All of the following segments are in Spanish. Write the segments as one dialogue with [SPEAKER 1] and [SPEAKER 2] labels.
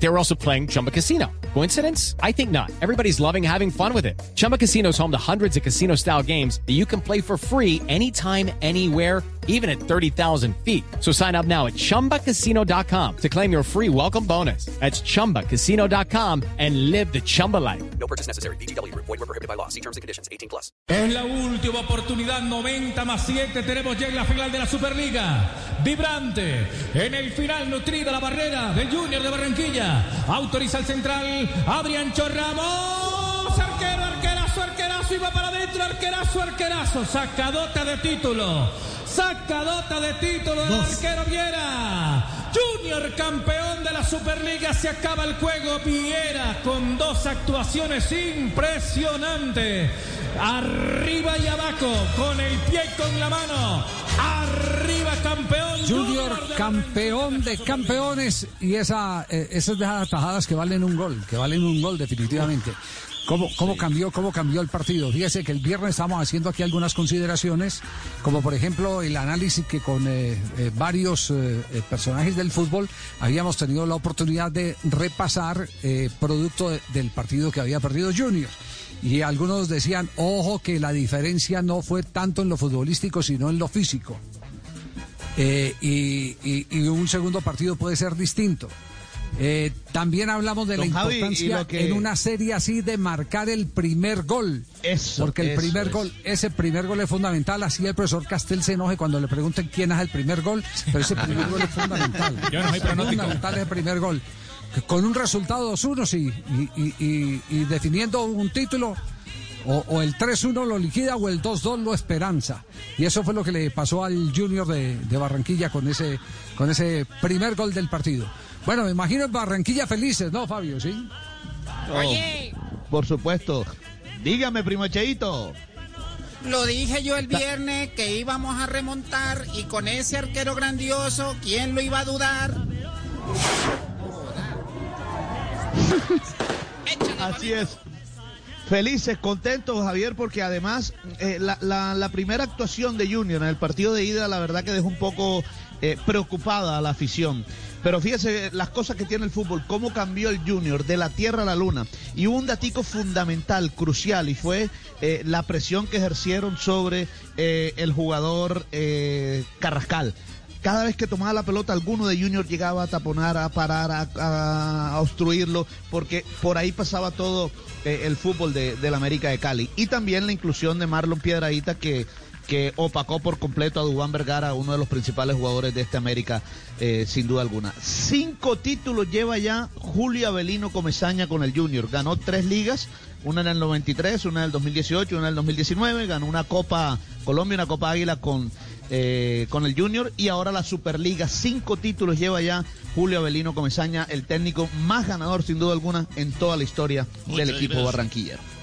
[SPEAKER 1] They were also playing Chumba Casino. Coincidence? I think not. Everybody's loving having fun with it. Chumba Casino is home to hundreds of casino style games that you can play for free anytime, anywhere, even at 30,000 feet. So sign up now at chumbacasino.com to claim your free welcome bonus. That's chumbacasino.com and live the Chumba life.
[SPEAKER 2] No purchase necessary. BGW. Void were prohibited by law. See terms and conditions. 18 plus.
[SPEAKER 3] Es la última oportunidad, 90 más 7. Tenemos ya en la final de la Superliga. Vibrante. En el final, nutrida la barrera del Junior de Barranquilla. Autoriza el central. Adrián Chorramos. Arquero, arquerazo, arquerazo. Y va para adentro. Arquerazo, arquerazo. Sacadota de título. Sacadota de título del arquero Viera. Junior campeón de la Superliga. Se acaba el juego. Viera con dos actuaciones impresionantes. Arriba y abajo. Con el pie y con la mano. Arriba campeón.
[SPEAKER 4] Junior campeón de campeones y esa, eh, esas de esas atajadas que valen un gol, que valen un gol definitivamente. ¿Cómo, cómo cambió, cómo cambió el partido? Fíjese que el viernes estamos haciendo aquí algunas consideraciones, como por ejemplo el análisis que con eh, eh, varios eh, personajes del fútbol habíamos tenido la oportunidad de repasar eh, producto de- del partido que había perdido Junior. Y algunos decían, ojo, que la diferencia no fue tanto en lo futbolístico, sino en lo físico. Eh, y, y- y un segundo partido puede ser distinto. Eh, también hablamos de
[SPEAKER 5] Don
[SPEAKER 4] la
[SPEAKER 5] Javi,
[SPEAKER 4] importancia
[SPEAKER 5] que-
[SPEAKER 4] en una serie así de marcar el primer gol.
[SPEAKER 5] Eso,
[SPEAKER 4] Porque el
[SPEAKER 5] eso,
[SPEAKER 4] primer
[SPEAKER 5] eso.
[SPEAKER 4] gol, ese primer gol es fundamental. Así el profesor Castel se enoje cuando le pregunten quién es el primer gol, pero ese primer gol es fundamental.
[SPEAKER 3] Yo no soy
[SPEAKER 4] fundamental es el primer gol. Con un resultado 2-1, sí, y, y- y- y definiendo un título, o, o el 3-1 lo liquida o el 2-2 lo esperanza. Y eso fue lo que le pasó al Junior de, de Barranquilla con ese, con ese primer gol del partido. Bueno, me imagino en Barranquilla felices, ¿no, Fabio? ¿Sí?
[SPEAKER 6] Oye,
[SPEAKER 5] Por supuesto. Dígame, primo Cheito.
[SPEAKER 6] lo dije yo el viernes que íbamos a remontar y con ese arquero grandioso, ¿quién lo iba a dudar?
[SPEAKER 5] Así es. Felices, contentos, Javier, porque además eh, la, primera actuación de Junior en el partido de ida, la verdad que dejó un poco eh, preocupada a la afición. Pero fíjese las cosas que tiene el fútbol, cómo cambió el Junior de la tierra a la luna. Y un datico fundamental, crucial, y fue eh, la presión que ejercieron sobre eh, el jugador eh, Carrascal. Cada vez que tomaba la pelota, alguno de Junior llegaba a taponar, a parar, a, obstruirlo, porque por ahí pasaba todo eh, el fútbol de, del América de Cali. Y también la inclusión de Marlon Piedradita, que, que opacó por completo a Dubán Vergara, uno de los principales jugadores de este América, eh, sin duda alguna. Cinco títulos lleva ya Julio Avelino Comesaña con el Junior. Ganó tres ligas, una en el 93, una en el 2018, una en el 2019. Ganó una Copa Colombia, una Copa Águila con eh, con el Junior y ahora la Superliga. Cinco títulos lleva ya Julio Avelino Comesaña, el técnico más ganador sin duda alguna en toda la historia del equipo barranquillero.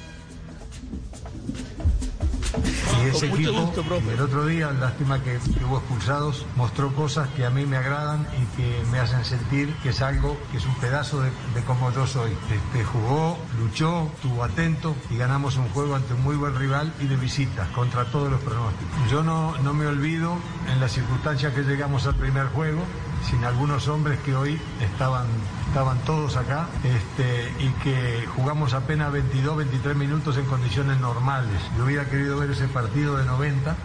[SPEAKER 7] Y ese equipo,
[SPEAKER 5] gusto,
[SPEAKER 7] el otro día, lástima que, que hubo expulsados, mostró cosas que a mí me agradan y que me hacen sentir que es algo, que es un pedazo de, de cómo yo soy. Este, jugó, luchó, estuvo atento y ganamos un juego ante un muy buen rival y de visita, contra todos los pronósticos. Yo no, no me olvido en las circunstancias que llegamos al primer juego, sin algunos hombres que hoy estaban, estaban todos acá este, y que jugamos apenas 22, 23 minutos en condiciones normales. Yo hubiera querido ver ese partido de 90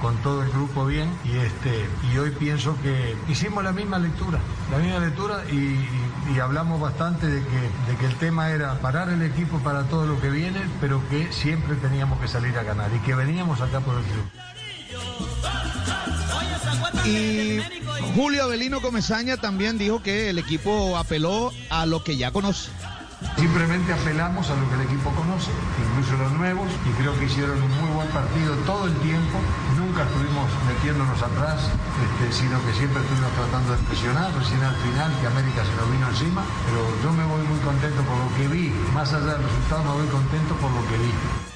[SPEAKER 7] con todo el grupo bien y, este, y hoy pienso que hicimos la misma lectura, la misma lectura y, y- hablamos bastante de que, de que el tema era parar el equipo para todo lo que viene, pero que siempre teníamos que salir a ganar y que veníamos acá por el triunfo.
[SPEAKER 5] Y Julio Avelino Comesaña también dijo que el equipo apeló a lo que ya conoce.
[SPEAKER 7] Simplemente apelamos a lo que el equipo conoce, incluso los nuevos, y creo que hicieron un muy buen partido todo el tiempo. Nunca estuvimos metiéndonos atrás, este, sino que siempre estuvimos tratando de presionar, recién al final que América se nos vino encima. Pero yo me voy muy contento por lo que vi, más allá del resultado me voy contento por lo que vi.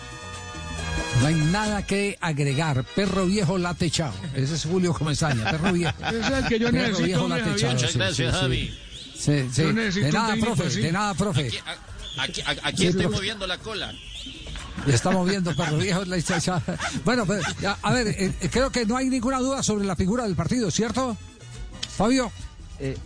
[SPEAKER 4] No hay nada que agregar. Perro viejo late chao. Ese es Julio Comesaña, perro viejo.
[SPEAKER 8] Ese es el que yo
[SPEAKER 4] Perro
[SPEAKER 8] necesito,
[SPEAKER 4] viejo late chao.
[SPEAKER 8] Muchas gracias,
[SPEAKER 4] sí, sí.
[SPEAKER 8] Javi.
[SPEAKER 4] Sí, sí.
[SPEAKER 8] Yo necesito
[SPEAKER 4] De nada, profe,
[SPEAKER 8] así.
[SPEAKER 4] de nada, profe.
[SPEAKER 9] Aquí, aquí- aquí
[SPEAKER 4] Sí,
[SPEAKER 9] estoy
[SPEAKER 4] profe.
[SPEAKER 9] moviendo la cola.
[SPEAKER 4] Le estamos viendo, perro viejo. la-. Bueno, ya, a ver, eh, eh, creo que no hay ninguna duda sobre la figura del partido, ¿cierto? Fabio.
[SPEAKER 5] Eh,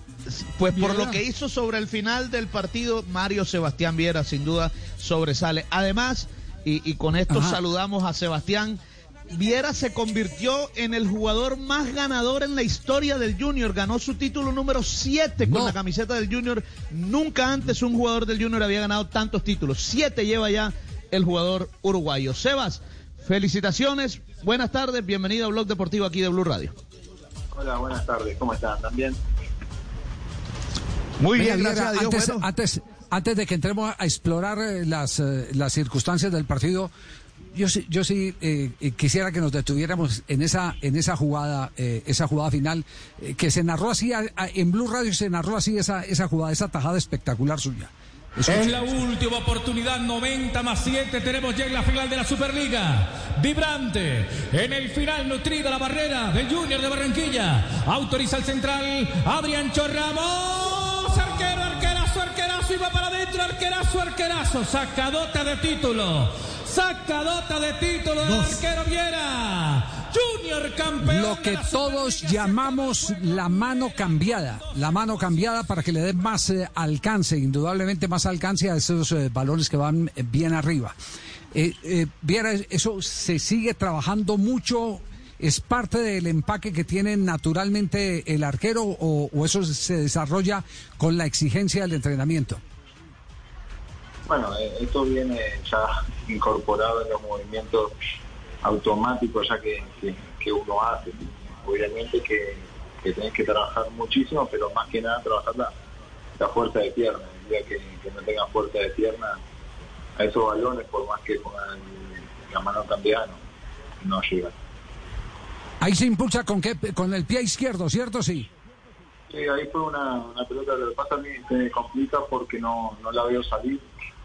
[SPEAKER 5] pues por
[SPEAKER 4] Viera.
[SPEAKER 5] lo que hizo sobre el final del partido, Mario Sebastián Viera sin duda sobresale. Además, y, y con esto
[SPEAKER 4] Ajá.
[SPEAKER 5] saludamos a Sebastián, Viera se convirtió en el jugador más ganador en la historia del Junior. Ganó su título número 7 con
[SPEAKER 4] No.
[SPEAKER 5] la camiseta del Junior. Nunca antes un jugador del Junior había ganado tantos títulos. Siete lleva ya el jugador uruguayo. Sebas, felicitaciones. Buenas tardes. Bienvenido a Blog Deportivo aquí de Blue Radio.
[SPEAKER 8] Hola, buenas tardes. ¿Cómo están? ¿También?
[SPEAKER 5] Muy bien, gracias
[SPEAKER 4] Viera,
[SPEAKER 5] a Dios.
[SPEAKER 4] antes,
[SPEAKER 5] Bueno.
[SPEAKER 4] antes, antes de que entremos a explorar eh, las, eh, las circunstancias del partido, yo sí, yo sí eh, quisiera que nos detuviéramos en esa, en esa jugada, eh, esa jugada final, eh, que se narró así, a- a- en Blue Radio se narró así esa, esa jugada, esa tajada espectacular suya.
[SPEAKER 3] Es la última oportunidad, 90 más 7. Tenemos ya en la final de la Superliga. Vibrante. En el final, nutrida la barrera del Junior de Barranquilla. Autoriza el central. Adrián Chorramos. Va para adentro. Arquerazo, arquerazo. Sacadota de título. Sacadota de título del arquero Viera. Junior campeón.
[SPEAKER 4] Lo que todos llamamos la mano cambiada, la mano cambiada para que le dé más eh, alcance, indudablemente más alcance a esos eh, balones que van eh, bien arriba. Eh, Viera, eso se sigue trabajando mucho, es parte del empaque que tiene naturalmente el arquero o, o eso se desarrolla con la exigencia del entrenamiento.
[SPEAKER 8] Bueno, eh, esto viene ya incorporado en los movimientos automáticos ya que, que- uno hace. Obviamente que, que tenés que trabajar muchísimo, pero más que nada trabajar la, la fuerza de pierna. El día que, que no tengas fuerza de pierna, a esos balones, por más que pongan la mano cambiada, no, no llegan.
[SPEAKER 4] Ahí se impulsa con, qué, con el pie izquierdo, ¿cierto? Sí.
[SPEAKER 8] Ahí fue una, una pelota. Lo que pasa a mí me complica porque no, la veo salir.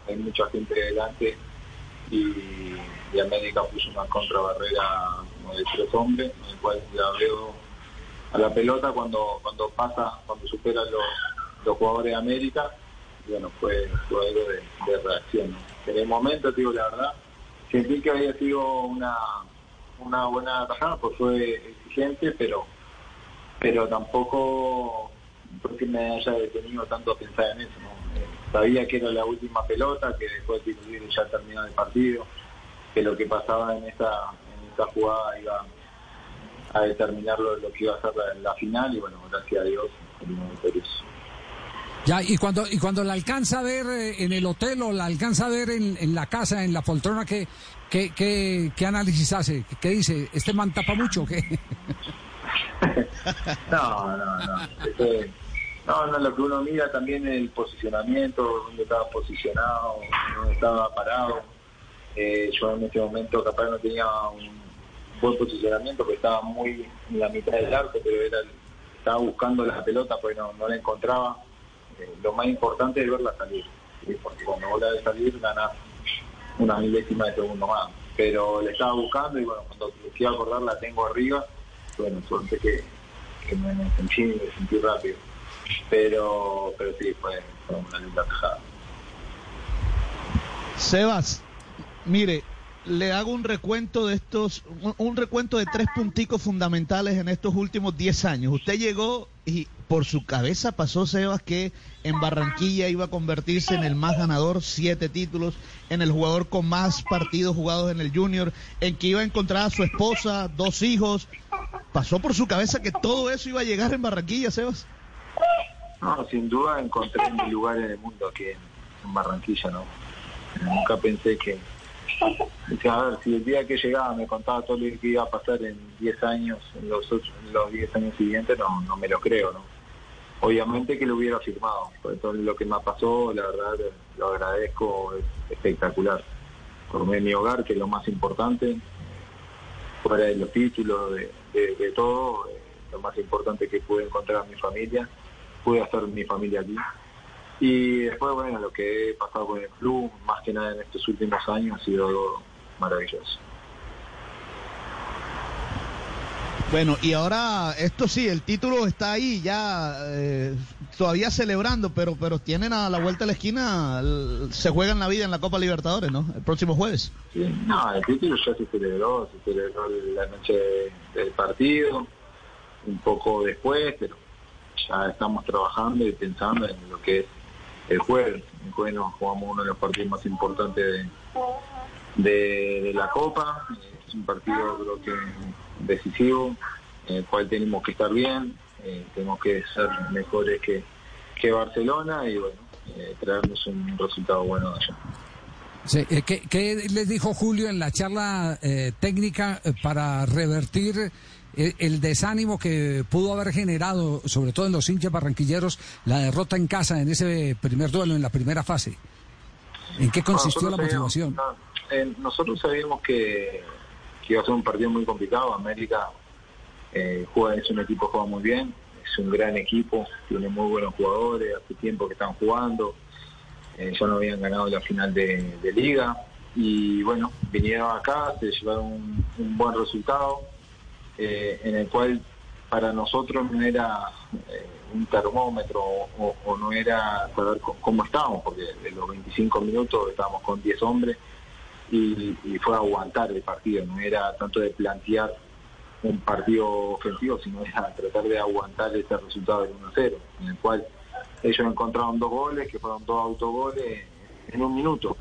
[SPEAKER 8] Hay mucha gente delante y, América puso una contrabarrera de tres hombres, en el cual la veo a la pelota cuando cuando pasa, cuando supera los, los jugadores de América. Bueno, fue, fue algo de, reacción. En el momento, digo la verdad, sentí que había sido una, una buena tajada, pues fue exigente, pero pero tampoco porque me haya detenido tanto a pensar en eso. Eh, sabía que era la última pelota, que después de libre ya terminaba el partido, que lo que pasaba en esa, en esa jugada iba a determinar lo, que iba a ser la, la final y bueno, gracias a Dios, terminó victorioso.
[SPEAKER 4] Ya, y cuando, y cuando la alcanza a ver eh, en el hotel o la alcanza a ver en, la casa, en la poltrona, ¿qué, qué, qué, análisis hace? ¿Qué dice? ¿Este man tapa mucho o qué?
[SPEAKER 8] No, no, no. Este, no, no, lo que uno mira también el posicionamiento, dónde estaba posicionado, dónde estaba parado. Eh, yo en este momento capaz no tenía un buen posicionamiento porque estaba muy en la mitad del arco, pero era, estaba buscando la pelota porque no, no la encontraba. Eh, lo más importante es verla salir, ¿sí? porque cuando vos la ves salir ganás una milésima de segundo más. Pero la estaba buscando y bueno, cuando quiero acordar la tengo arriba. Bueno, suerte que, que me, me sentí, me sentí rápido. Pero, pero sí, fue, fue una linda tajada.
[SPEAKER 5] Sebas, mire, le hago un recuento de estos, un, recuento de tres punticos fundamentales en estos últimos 10 años. Usted llegó y por su cabeza pasó, Sebas, que en Barranquilla iba a convertirse en el más ganador, siete títulos, en el jugador con más partidos jugados en el Junior, en que iba a encontrar a su esposa, dos hijos. ¿Pasó por su cabeza que todo eso iba a llegar en Barranquilla, Sebas?
[SPEAKER 8] No, sin duda encontré mi lugar en el mundo aquí en Barranquilla, ¿no? Nunca pensé que... a ver, si el día que llegaba me contaba todo lo que iba a pasar en 10 años, en los los 10 años siguientes, no, no me lo creo, ¿no? Obviamente que lo hubiera firmado, por lo que me pasó, la verdad, lo agradezco, es espectacular. Formé mi hogar, que es lo más importante, fuera de los títulos, de, de- de todo, eh, lo más importante que pude encontrar a mi familia, pude hacer mi familia aquí. Y después, bueno, lo que he pasado con el club, más que nada en estos últimos años, ha sido algo maravilloso.
[SPEAKER 5] Bueno, y ahora esto sí, el título está ahí ya eh, todavía celebrando, pero pero tienen a la vuelta de la esquina, el- se juegan la vida en la Copa Libertadores, ¿no? El próximo jueves.
[SPEAKER 8] Sí, no, el título ya se celebró, se celebró la noche del partido, un poco después, pero ya estamos trabajando y pensando en lo que es el jueves. El jueves nos jugamos uno de los partidos más importantes de, la Copa. Es un partido creo que decisivo, en el cual tenemos que estar bien, eh, tenemos que ser mejores que, Barcelona y bueno, eh, traernos un resultado bueno de allá.
[SPEAKER 4] Eh, ¿qué, les dijo Julio en la charla técnica para revertir el desánimo que pudo haber generado, sobre todo en los hinchas barranquilleros, la derrota en casa en ese primer duelo, en la primera fase? ¿En qué consistió la motivación?
[SPEAKER 8] sabíamos- no, eh, nosotros sabíamos que, que iba a ser un partido muy complicado. América eh, juega, es un equipo que juega muy bien, es un gran equipo, tiene muy buenos jugadores, hace tiempo que están jugando. Eh, ya no habían ganado la final de, de liga y bueno, vinieron acá, se llevaron un, un buen resultado eh, en el cual para nosotros no era eh, un termómetro o, no era saber cómo estábamos, porque de los 25 minutos estábamos con 10 hombres y, fue aguantar el partido, no era tanto de plantear un partido ofensivo, sino era tratar de aguantar ese resultado del 1-0, en el cual ellos encontraron dos goles, que fueron dos autogoles en un minuto.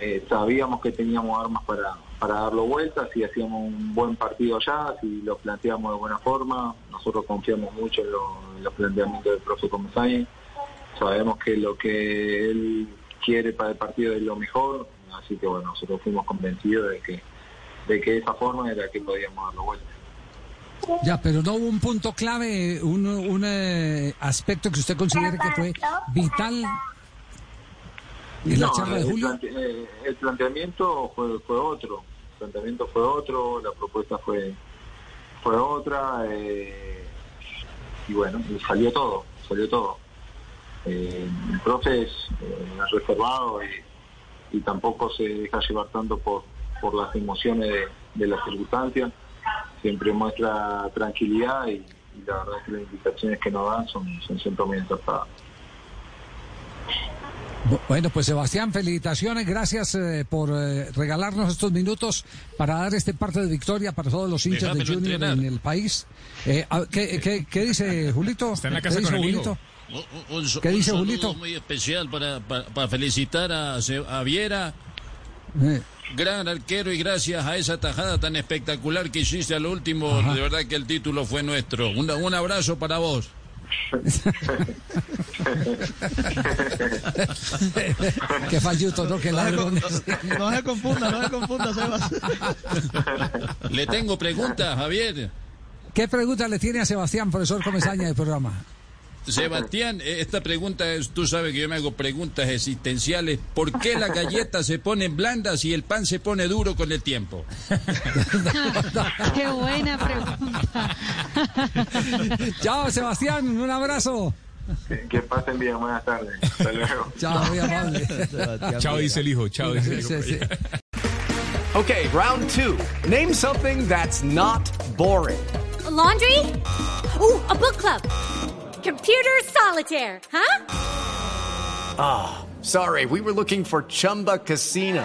[SPEAKER 8] Eh, sabíamos que teníamos armas para, para darlo vuelta, si hacíamos un buen partido allá, si lo planteamos de buena forma, nosotros confiamos mucho en, lo- en los planteamientos del profe Comesaña, sabemos que lo que él quiere para el partido es lo mejor, así que bueno, nosotros fuimos convencidos de que de que de esa forma era que podíamos darlo vuelta.
[SPEAKER 4] Ya, pero no hubo un punto clave, un, un, eh, aspecto que usted considere que fue vital en la
[SPEAKER 8] No,
[SPEAKER 4] charla de
[SPEAKER 8] el
[SPEAKER 4] Julio.
[SPEAKER 8] plante- eh, el planteamiento fue, fue otro, el planteamiento fue otro, la propuesta fue fue otra eh, y bueno, salió todo, salió todo. Eh, el profe es eh, reservado y, y tampoco se deja llevar tanto por, por las emociones de, de las circunstancias, siempre muestra tranquilidad y, y la verdad es que las indicaciones que nos dan son, son siempre muy acertadas.
[SPEAKER 4] Bu- Bueno, pues Sebastián, felicitaciones, gracias eh, por eh, regalarnos estos minutos para dar este parte de victoria para todos los hinchas de Junior
[SPEAKER 9] entrenar.
[SPEAKER 4] en el país. Eh, ¿qué, qué, qué dice Julito?
[SPEAKER 9] Está en la
[SPEAKER 4] ¿Qué
[SPEAKER 9] casa
[SPEAKER 4] dice
[SPEAKER 9] con el hijo.
[SPEAKER 4] Julito?
[SPEAKER 9] Un, un-
[SPEAKER 4] ¿Qué dice
[SPEAKER 9] un
[SPEAKER 4] Julito?
[SPEAKER 9] muy especial para, para, para felicitar a, Viera,
[SPEAKER 4] Eh,
[SPEAKER 9] gran arquero, y gracias a esa tajada tan espectacular que hiciste al último,
[SPEAKER 4] Ajá.
[SPEAKER 9] de verdad que el título fue nuestro. Un, un abrazo para vos.
[SPEAKER 4] qué falluto, ¿no? Qué ladrón.
[SPEAKER 5] No se confunda, no se confunda, Sebas.
[SPEAKER 9] Le tengo preguntas, Javier.
[SPEAKER 4] ¿Qué pregunta le tiene a Sebastián, profesor Comesaña del programa?
[SPEAKER 9] Sebastián, eh, esta pregunta es, tú sabes que yo me hago preguntas existenciales. ¿Por qué las galletas se ponen blandas y el pan se pone duro con el tiempo?
[SPEAKER 10] Qué buena pregunta.
[SPEAKER 4] Chao, Sebastián, un abrazo.
[SPEAKER 8] Que, que pasen bien, buenas tardes. Hasta luego.
[SPEAKER 4] Chao, muy amable.
[SPEAKER 11] Chao dice el hijo, chao dice el hijo.
[SPEAKER 4] Sí, sí.
[SPEAKER 2] Okay, round two. Name something that's not boring.
[SPEAKER 12] laundry? Ooh, a book club. Computer solitaire, huh?
[SPEAKER 2] Ah, sorry, we were looking for Chumba Casino.